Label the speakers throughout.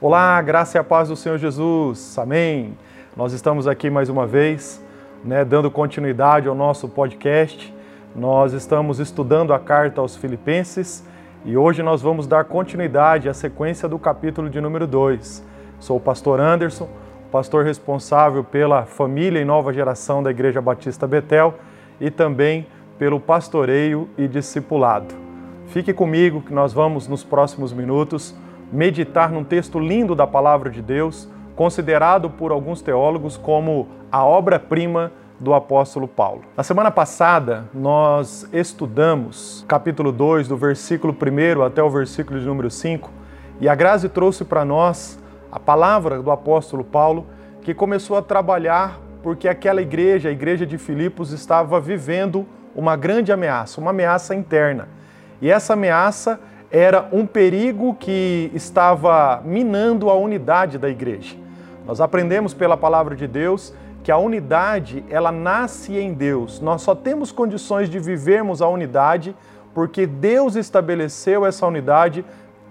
Speaker 1: Olá, graça e a paz do Senhor Jesus. Amém. Nós estamos aqui mais uma vez, né, dando continuidade ao nosso podcast. Nós estamos estudando a carta aos Filipenses e hoje nós vamos dar continuidade à sequência do capítulo de número 2. Sou o pastor Anderson, pastor responsável pela família e nova geração da Igreja Batista Betel e também pelo pastoreio e discipulado. Fique comigo que nós vamos nos próximos minutos meditar num texto lindo da palavra de Deus, considerado por alguns teólogos como a obra-prima do apóstolo Paulo. Na semana passada, nós estudamos capítulo 2, do versículo 1 até o versículo de número 5, e a Grazi trouxe para nós a palavra do apóstolo Paulo, que começou a trabalhar porque aquela igreja, a igreja de Filipos, estava vivendo uma grande ameaça, uma ameaça interna. E essa ameaça era um perigo que estava minando a unidade da igreja. Nós aprendemos pela palavra de Deus que a unidade, ela nasce em Deus. Nós só temos condições de vivermos a unidade porque Deus estabeleceu essa unidade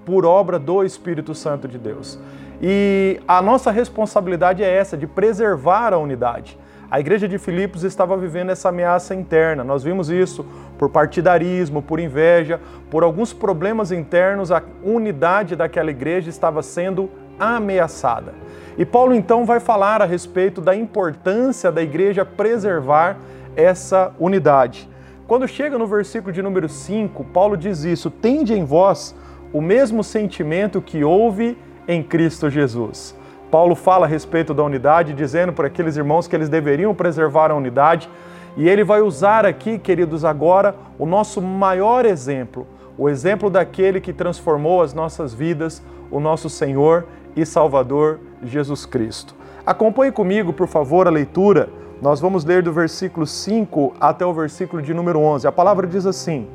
Speaker 1: por obra do Espírito Santo de Deus. E a nossa responsabilidade é essa, de preservar a unidade. A igreja de Filipos estava vivendo essa ameaça interna. Nós vimos isso por partidarismo, por inveja, por alguns problemas internos. A unidade daquela igreja estava sendo ameaçada. E Paulo então vai falar a respeito da importância da igreja preservar essa unidade. Quando chega no versículo de número 5, Paulo diz isso: Tende em vós o mesmo sentimento que houve em Cristo Jesus. Paulo fala a respeito da unidade, dizendo para aqueles irmãos que eles deveriam preservar a unidade, e ele vai usar aqui, queridos, agora o nosso maior exemplo, o exemplo daquele que transformou as nossas vidas, o nosso Senhor e Salvador Jesus Cristo. Acompanhe comigo, por favor, a leitura. Nós vamos ler do versículo 5 até o versículo de número 11. A palavra diz assim: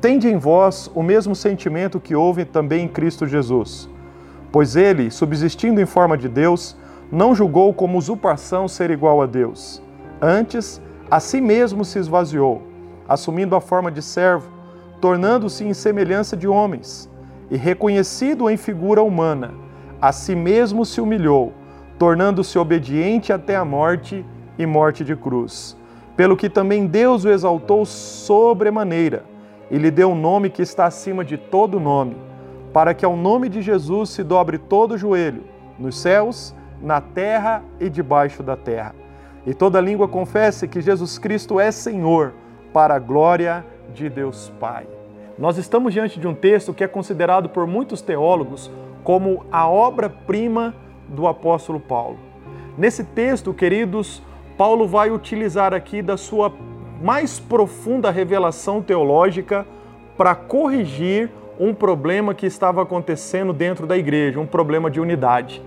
Speaker 1: Tende em vós o mesmo sentimento que houve também em Cristo Jesus Pois ele, subsistindo em forma de Deus, não julgou como usurpação ser igual a Deus. Antes, a si mesmo se esvaziou, assumindo a forma de servo, tornando-se em semelhança de homens, e reconhecido em figura humana, a si mesmo se humilhou, tornando-se obediente até a morte e morte de cruz. Pelo que também Deus o exaltou sobremaneira, e lhe deu um nome que está acima de todo nome para que ao nome de Jesus se dobre todo o joelho, nos céus, na terra e debaixo da terra. E toda língua confesse que Jesus Cristo é Senhor, para a glória de Deus Pai. Nós estamos diante de um texto que é considerado por muitos teólogos como a obra-prima do apóstolo Paulo. Nesse texto, queridos, Paulo vai utilizar aqui da sua mais profunda revelação teológica para corrigir um problema que estava acontecendo dentro da igreja, um problema de unidade.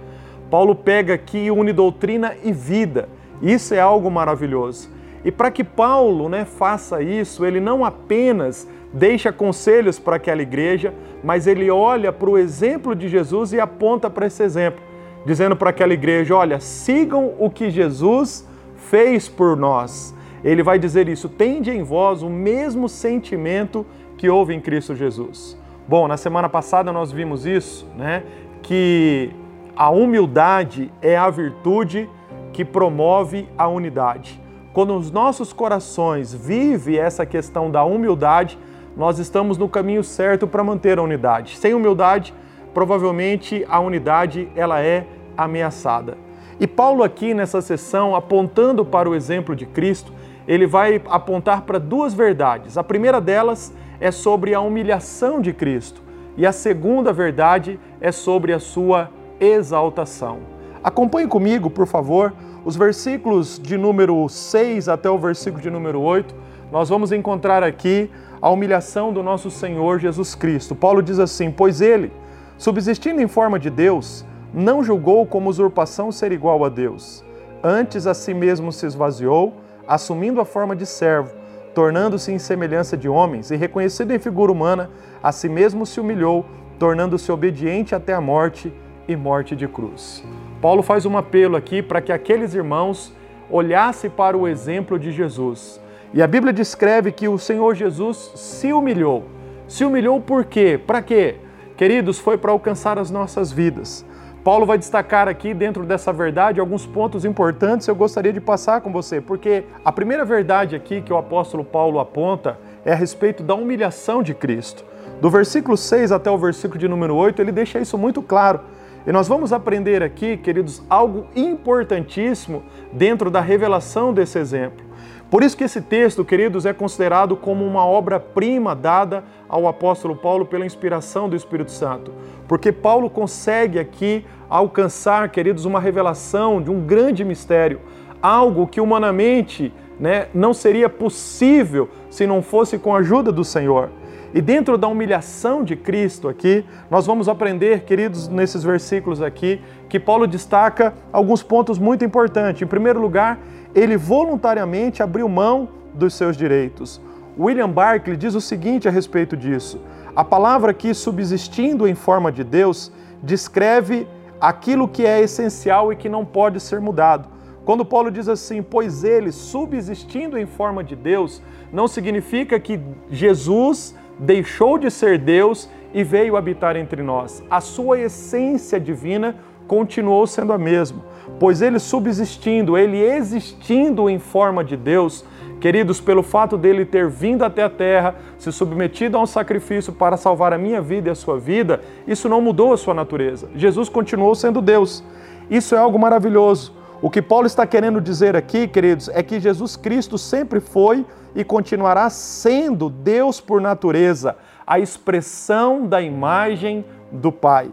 Speaker 1: Paulo pega aqui une doutrina e vida. Isso é algo maravilhoso. E para que Paulo né, faça isso, ele não apenas deixa conselhos para aquela igreja, mas ele olha para o exemplo de Jesus e aponta para esse exemplo, dizendo para aquela igreja: olha, sigam o que Jesus fez por nós. Ele vai dizer isso: tende em vós o mesmo sentimento que houve em Cristo Jesus. Bom, na semana passada nós vimos isso, né? Que a humildade é a virtude que promove a unidade. Quando os nossos corações vivem essa questão da humildade, nós estamos no caminho certo para manter a unidade. Sem humildade, provavelmente a unidade ela é ameaçada. E Paulo aqui nessa sessão, apontando para o exemplo de Cristo, ele vai apontar para duas verdades. A primeira delas é sobre a humilhação de Cristo e a segunda verdade é sobre a sua exaltação. Acompanhe comigo, por favor, os versículos de número 6 até o versículo de número 8. Nós vamos encontrar aqui a humilhação do nosso Senhor Jesus Cristo. Paulo diz assim: Pois ele, subsistindo em forma de Deus, não julgou como usurpação ser igual a Deus. Antes a si mesmo se esvaziou, assumindo a forma de servo tornando-se em semelhança de homens, e reconhecido em figura humana, a si mesmo se humilhou, tornando-se obediente até a morte e morte de cruz. Paulo faz um apelo aqui para que aqueles irmãos olhassem para o exemplo de Jesus. E a Bíblia descreve que o Senhor Jesus se humilhou. Se humilhou por quê? Para quê? Queridos, foi para alcançar as nossas vidas. Paulo vai destacar aqui, dentro dessa verdade, alguns pontos importantes eu gostaria de passar com você, porque a primeira verdade aqui que o apóstolo Paulo aponta é a respeito da humilhação de Cristo. Do versículo 6 até o versículo de número 8, ele deixa isso muito claro. E nós vamos aprender aqui, queridos, algo importantíssimo dentro da revelação desse exemplo. Por isso que esse texto, queridos, é considerado como uma obra-prima dada ao apóstolo Paulo pela inspiração do Espírito Santo. Porque Paulo consegue aqui alcançar, queridos, uma revelação de um grande mistério, algo que humanamente né, não seria possível se não fosse com a ajuda do Senhor. E dentro da humilhação de Cristo aqui, nós vamos aprender, queridos, nesses versículos aqui, que Paulo destaca alguns pontos muito importantes. Em primeiro lugar, ele voluntariamente abriu mão dos seus direitos. William Barclay diz o seguinte a respeito disso: a palavra aqui, subsistindo em forma de Deus, descreve aquilo que é essencial e que não pode ser mudado. Quando Paulo diz assim, pois ele, subsistindo em forma de Deus, não significa que Jesus deixou de ser Deus e veio habitar entre nós. A sua essência divina continuou sendo a mesma pois ele subsistindo, ele existindo em forma de Deus, queridos, pelo fato dele ter vindo até a terra, se submetido a um sacrifício para salvar a minha vida e a sua vida, isso não mudou a sua natureza. Jesus continuou sendo Deus. Isso é algo maravilhoso. O que Paulo está querendo dizer aqui, queridos, é que Jesus Cristo sempre foi e continuará sendo Deus por natureza, a expressão da imagem do Pai.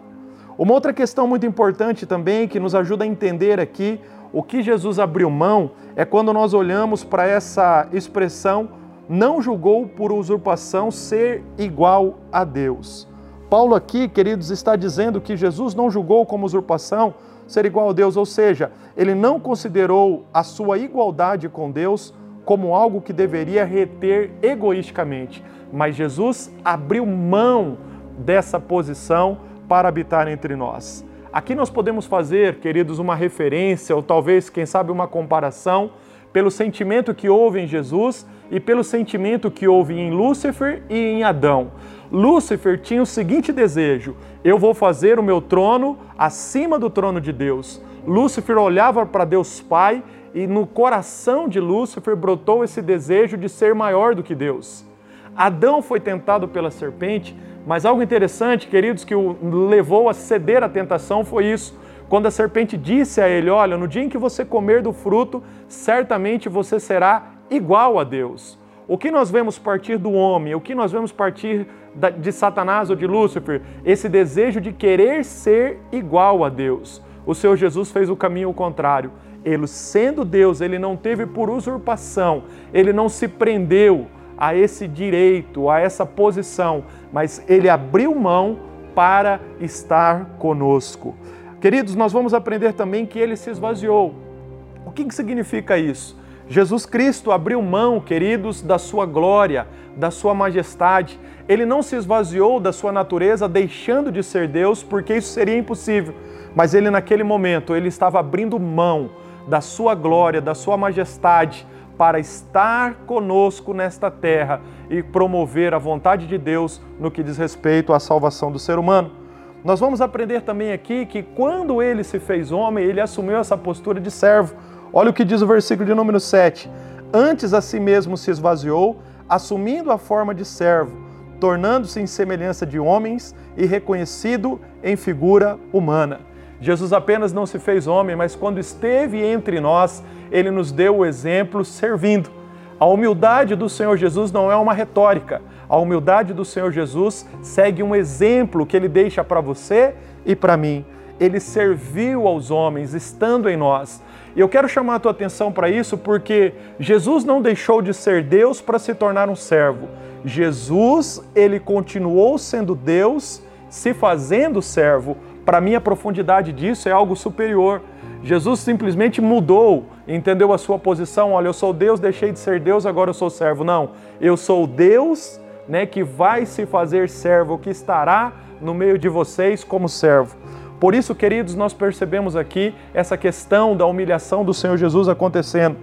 Speaker 1: Uma outra questão muito importante também que nos ajuda a entender aqui o que Jesus abriu mão é quando nós olhamos para essa expressão não julgou por usurpação ser igual a Deus. Paulo aqui, queridos, está dizendo que Jesus não julgou como usurpação ser igual a Deus, ou seja, ele não considerou a sua igualdade com Deus como algo que deveria reter egoisticamente, mas Jesus abriu mão dessa posição para habitar entre nós. Aqui nós podemos fazer, queridos, uma referência ou talvez, quem sabe, uma comparação pelo sentimento que houve em Jesus e pelo sentimento que houve em Lúcifer e em Adão. Lúcifer tinha o seguinte desejo: eu vou fazer o meu trono acima do trono de Deus. Lúcifer olhava para Deus Pai e no coração de Lúcifer brotou esse desejo de ser maior do que Deus. Adão foi tentado pela serpente mas algo interessante, queridos, que o levou a ceder à tentação foi isso. Quando a serpente disse a ele: Olha, no dia em que você comer do fruto, certamente você será igual a Deus. O que nós vemos partir do homem, o que nós vemos partir de Satanás ou de Lúcifer? Esse desejo de querer ser igual a Deus. O Senhor Jesus fez o caminho contrário. Ele, sendo Deus, ele não teve por usurpação, ele não se prendeu a esse direito, a essa posição, mas ele abriu mão para estar conosco. Queridos, nós vamos aprender também que ele se esvaziou. O que, que significa isso? Jesus Cristo abriu mão, queridos, da sua glória, da sua majestade. Ele não se esvaziou da sua natureza, deixando de ser Deus, porque isso seria impossível. Mas ele, naquele momento, ele estava abrindo mão da sua glória, da sua majestade, para estar conosco nesta terra e promover a vontade de Deus no que diz respeito à salvação do ser humano. Nós vamos aprender também aqui que quando ele se fez homem, ele assumiu essa postura de servo. Olha o que diz o versículo de número 7. Antes a si mesmo se esvaziou, assumindo a forma de servo, tornando-se em semelhança de homens e reconhecido em figura humana. Jesus apenas não se fez homem, mas quando esteve entre nós, ele nos deu o exemplo servindo. A humildade do Senhor Jesus não é uma retórica. A humildade do Senhor Jesus segue um exemplo que ele deixa para você e para mim. Ele serviu aos homens, estando em nós. E eu quero chamar a tua atenção para isso porque Jesus não deixou de ser Deus para se tornar um servo. Jesus, ele continuou sendo Deus, se fazendo servo para mim, a profundidade disso é algo superior. Jesus simplesmente mudou, entendeu a sua posição. Olha, eu sou Deus, deixei de ser Deus, agora eu sou servo. Não, eu sou Deus, né, que vai se fazer servo, que estará no meio de vocês como servo. Por isso, queridos, nós percebemos aqui essa questão da humilhação do Senhor Jesus acontecendo.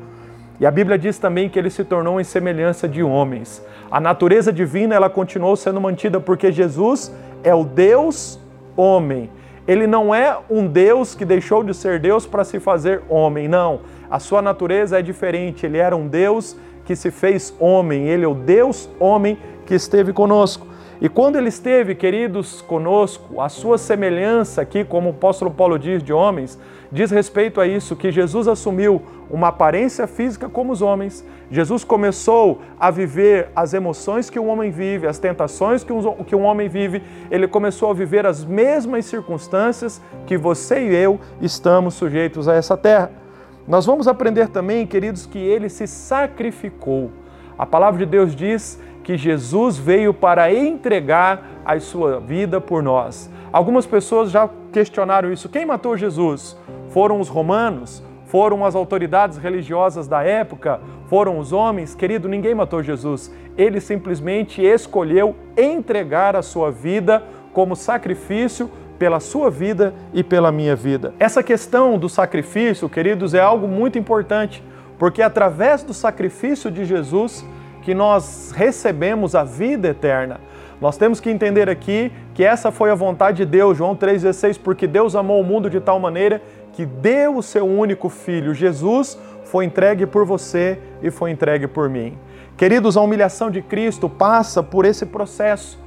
Speaker 1: E a Bíblia diz também que ele se tornou em semelhança de homens. A natureza divina ela continuou sendo mantida porque Jesus é o Deus homem. Ele não é um Deus que deixou de ser Deus para se fazer homem, não. A sua natureza é diferente. Ele era um Deus que se fez homem. Ele é o Deus homem que esteve conosco. E quando ele esteve, queridos, conosco, a sua semelhança aqui, como o apóstolo Paulo diz de homens, diz respeito a isso, que Jesus assumiu uma aparência física como os homens. Jesus começou a viver as emoções que o homem vive, as tentações que um homem vive. Ele começou a viver as mesmas circunstâncias que você e eu estamos sujeitos a essa terra. Nós vamos aprender também, queridos, que ele se sacrificou. A palavra de Deus diz que Jesus veio para entregar a sua vida por nós. Algumas pessoas já questionaram isso. Quem matou Jesus? Foram os romanos? Foram as autoridades religiosas da época? Foram os homens? Querido, ninguém matou Jesus. Ele simplesmente escolheu entregar a sua vida como sacrifício pela sua vida e pela minha vida. Essa questão do sacrifício, queridos, é algo muito importante, porque através do sacrifício de Jesus, que nós recebemos a vida eterna. Nós temos que entender aqui que essa foi a vontade de Deus, João 3,16, porque Deus amou o mundo de tal maneira que deu o seu único filho, Jesus, foi entregue por você e foi entregue por mim. Queridos, a humilhação de Cristo passa por esse processo.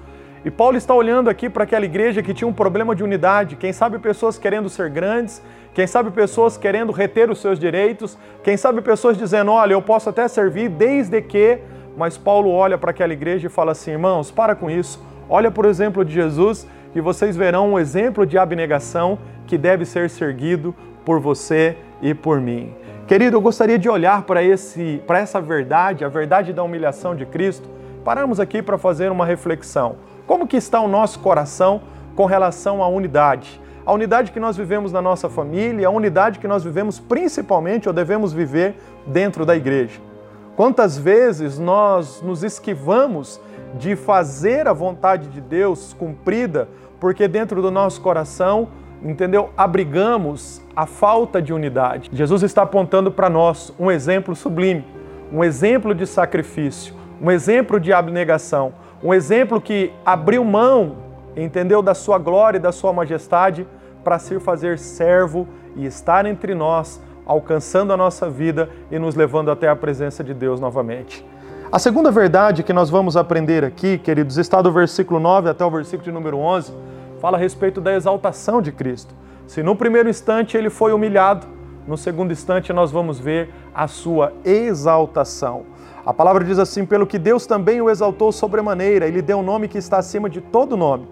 Speaker 1: E Paulo está olhando aqui para aquela igreja que tinha um problema de unidade, quem sabe pessoas querendo ser grandes, quem sabe pessoas querendo reter os seus direitos, quem sabe pessoas dizendo: olha, eu posso até servir desde que mas Paulo olha para aquela igreja e fala assim: irmãos, para com isso. Olha, por exemplo, de Jesus, que vocês verão um exemplo de abnegação que deve ser seguido por você e por mim. Querido, eu gostaria de olhar para esse, para essa verdade, a verdade da humilhação de Cristo. Paramos aqui para fazer uma reflexão. Como que está o nosso coração com relação à unidade? A unidade que nós vivemos na nossa família, a unidade que nós vivemos principalmente ou devemos viver dentro da igreja. Quantas vezes nós nos esquivamos de fazer a vontade de Deus cumprida, porque dentro do nosso coração, entendeu? Abrigamos a falta de unidade. Jesus está apontando para nós um exemplo sublime, um exemplo de sacrifício, um exemplo de abnegação, um exemplo que abriu mão, entendeu, da sua glória e da sua majestade para se fazer servo e estar entre nós alcançando a nossa vida e nos levando até a presença de Deus novamente. A segunda verdade que nós vamos aprender aqui, queridos, está do versículo 9 até o versículo de número 11, fala a respeito da exaltação de Cristo. Se no primeiro instante ele foi humilhado, no segundo instante nós vamos ver a sua exaltação. A palavra diz assim: pelo que Deus também o exaltou sobremaneira, ele deu um nome que está acima de todo nome,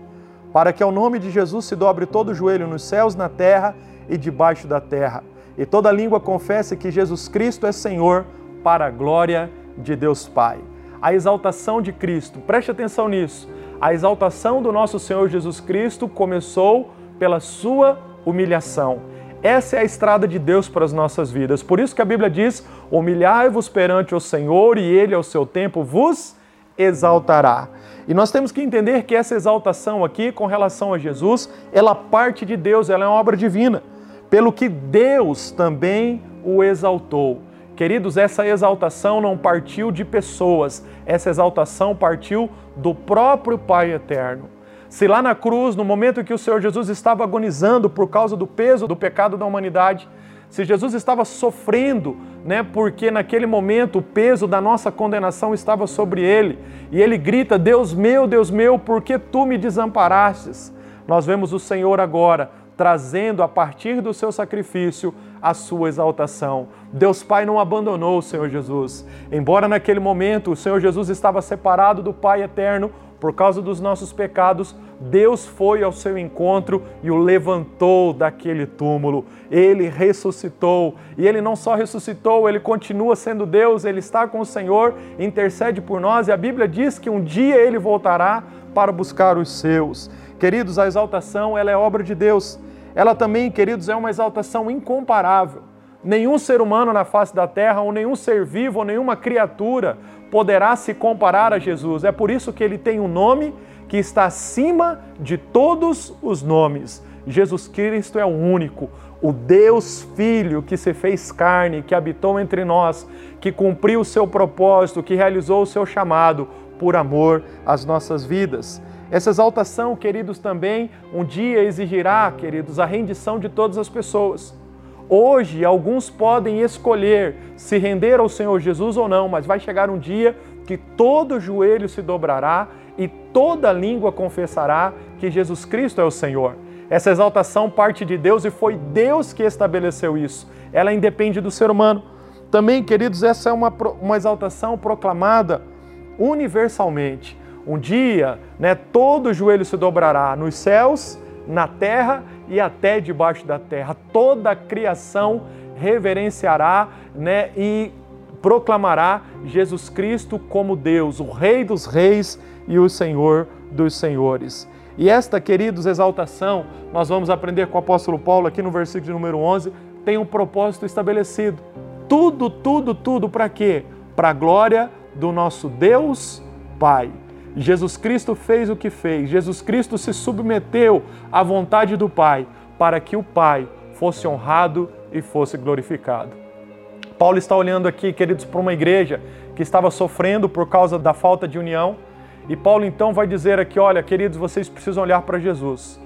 Speaker 1: para que ao nome de Jesus se dobre todo o joelho nos céus, na terra e debaixo da terra e toda língua confesse que Jesus Cristo é Senhor para a glória de Deus Pai. A exaltação de Cristo, preste atenção nisso. A exaltação do nosso Senhor Jesus Cristo começou pela sua humilhação. Essa é a estrada de Deus para as nossas vidas. Por isso que a Bíblia diz: humilhai-vos perante o Senhor e ele, ao seu tempo, vos exaltará. E nós temos que entender que essa exaltação aqui, com relação a Jesus, ela parte de Deus, ela é uma obra divina pelo que Deus também o exaltou. Queridos, essa exaltação não partiu de pessoas, essa exaltação partiu do próprio Pai eterno. Se lá na cruz, no momento em que o Senhor Jesus estava agonizando por causa do peso do pecado da humanidade, se Jesus estava sofrendo, né, porque naquele momento o peso da nossa condenação estava sobre ele, e ele grita: Deus meu, Deus meu, por que tu me desamparastes? Nós vemos o Senhor agora trazendo a partir do seu sacrifício a sua exaltação. Deus Pai não abandonou o Senhor Jesus. Embora naquele momento o Senhor Jesus estava separado do Pai eterno por causa dos nossos pecados, Deus foi ao seu encontro e o levantou daquele túmulo. Ele ressuscitou. E ele não só ressuscitou, ele continua sendo Deus, ele está com o Senhor, intercede por nós e a Bíblia diz que um dia ele voltará para buscar os seus. Queridos, a exaltação ela é obra de Deus. Ela também, queridos, é uma exaltação incomparável. Nenhum ser humano na face da terra, ou nenhum ser vivo, ou nenhuma criatura poderá se comparar a Jesus. É por isso que ele tem um nome que está acima de todos os nomes. Jesus Cristo é o único, o Deus Filho que se fez carne, que habitou entre nós, que cumpriu o seu propósito, que realizou o seu chamado por amor às nossas vidas. Essa exaltação, queridos, também um dia exigirá, queridos, a rendição de todas as pessoas. Hoje, alguns podem escolher se render ao Senhor Jesus ou não, mas vai chegar um dia que todo joelho se dobrará e toda língua confessará que Jesus Cristo é o Senhor. Essa exaltação parte de Deus e foi Deus que estabeleceu isso. Ela independe do ser humano. Também, queridos, essa é uma, uma exaltação proclamada universalmente. Um dia, né, todo joelho se dobrará nos céus, na terra e até debaixo da terra. Toda a criação reverenciará né, e proclamará Jesus Cristo como Deus, o Rei dos Reis e o Senhor dos Senhores. E esta, queridos, exaltação, nós vamos aprender com o apóstolo Paulo aqui no versículo número 11, tem um propósito estabelecido. Tudo, tudo, tudo para quê? Para a glória do nosso Deus Pai. Jesus Cristo fez o que fez, Jesus Cristo se submeteu à vontade do Pai para que o Pai fosse honrado e fosse glorificado. Paulo está olhando aqui, queridos, para uma igreja que estava sofrendo por causa da falta de união. E Paulo então vai dizer aqui: olha, queridos, vocês precisam olhar para Jesus.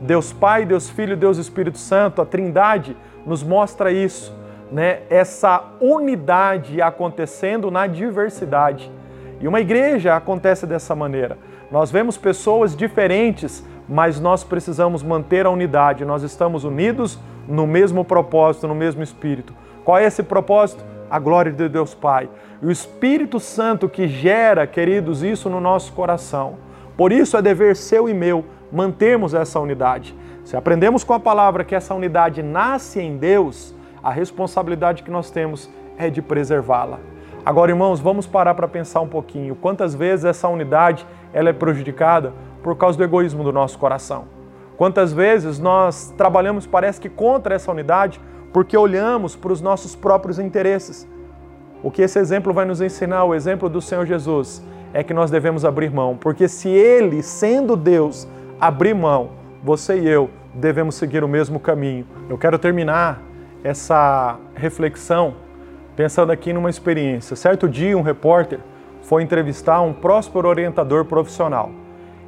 Speaker 1: Deus Pai, Deus Filho, Deus Espírito Santo, a Trindade nos mostra isso, né? Essa unidade acontecendo na diversidade. E uma igreja acontece dessa maneira. Nós vemos pessoas diferentes, mas nós precisamos manter a unidade. Nós estamos unidos no mesmo propósito, no mesmo espírito. Qual é esse propósito? A glória de Deus Pai. E o Espírito Santo que gera, queridos, isso no nosso coração. Por isso é dever seu e meu mantermos essa unidade. Se aprendemos com a palavra que essa unidade nasce em Deus, a responsabilidade que nós temos é de preservá-la. Agora, irmãos, vamos parar para pensar um pouquinho. Quantas vezes essa unidade ela é prejudicada por causa do egoísmo do nosso coração? Quantas vezes nós trabalhamos, parece que contra essa unidade, porque olhamos para os nossos próprios interesses. O que esse exemplo vai nos ensinar, o exemplo do Senhor Jesus, é que nós devemos abrir mão, porque se Ele, sendo Deus, abrir mão, você e eu devemos seguir o mesmo caminho. Eu quero terminar essa reflexão pensando aqui numa experiência. Certo dia, um repórter foi entrevistar um próspero orientador profissional.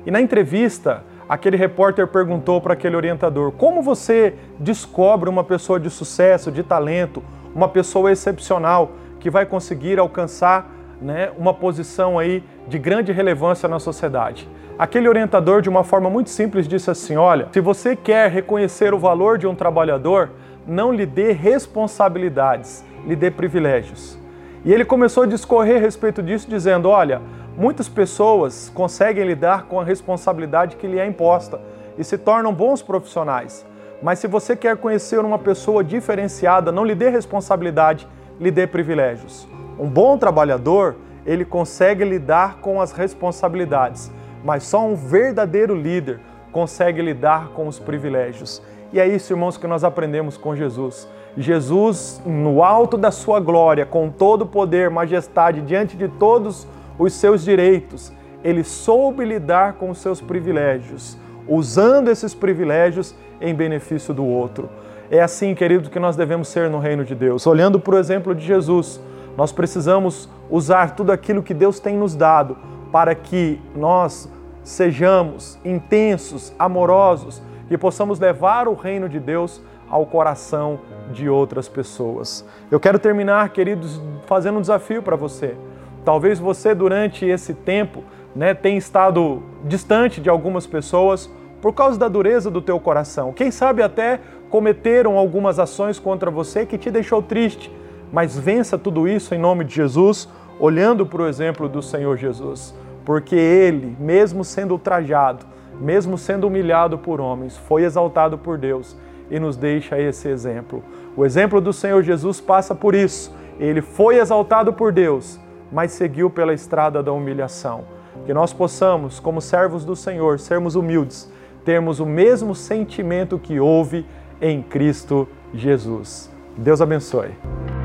Speaker 1: E na entrevista, aquele repórter perguntou para aquele orientador: como você descobre uma pessoa de sucesso, de talento, uma pessoa excepcional que vai conseguir alcançar né, uma posição aí de grande relevância na sociedade? Aquele orientador, de uma forma muito simples, disse assim: Olha, se você quer reconhecer o valor de um trabalhador, não lhe dê responsabilidades, lhe dê privilégios. E ele começou a discorrer a respeito disso, dizendo: Olha, muitas pessoas conseguem lidar com a responsabilidade que lhe é imposta e se tornam bons profissionais. Mas se você quer conhecer uma pessoa diferenciada, não lhe dê responsabilidade, lhe dê privilégios. Um bom trabalhador, ele consegue lidar com as responsabilidades, mas só um verdadeiro líder consegue lidar com os privilégios. E é isso, irmãos, que nós aprendemos com Jesus. Jesus, no alto da sua glória, com todo o poder, majestade, diante de todos os seus direitos, ele soube lidar com os seus privilégios, usando esses privilégios em benefício do outro. É assim, querido, que nós devemos ser no reino de Deus. Olhando para o exemplo de Jesus, nós precisamos usar tudo aquilo que Deus tem nos dado para que nós sejamos intensos, amorosos, que possamos levar o reino de Deus ao coração de outras pessoas. Eu quero terminar, queridos, fazendo um desafio para você. Talvez você durante esse tempo, né, tenha estado distante de algumas pessoas por causa da dureza do teu coração. Quem sabe até cometeram algumas ações contra você que te deixou triste, mas vença tudo isso em nome de Jesus, olhando para o exemplo do Senhor Jesus, porque ele, mesmo sendo ultrajado, mesmo sendo humilhado por homens, foi exaltado por Deus e nos deixa esse exemplo. O exemplo do Senhor Jesus passa por isso. Ele foi exaltado por Deus, mas seguiu pela estrada da humilhação. Que nós possamos, como servos do Senhor, sermos humildes, termos o mesmo sentimento que houve em Cristo Jesus. Deus abençoe.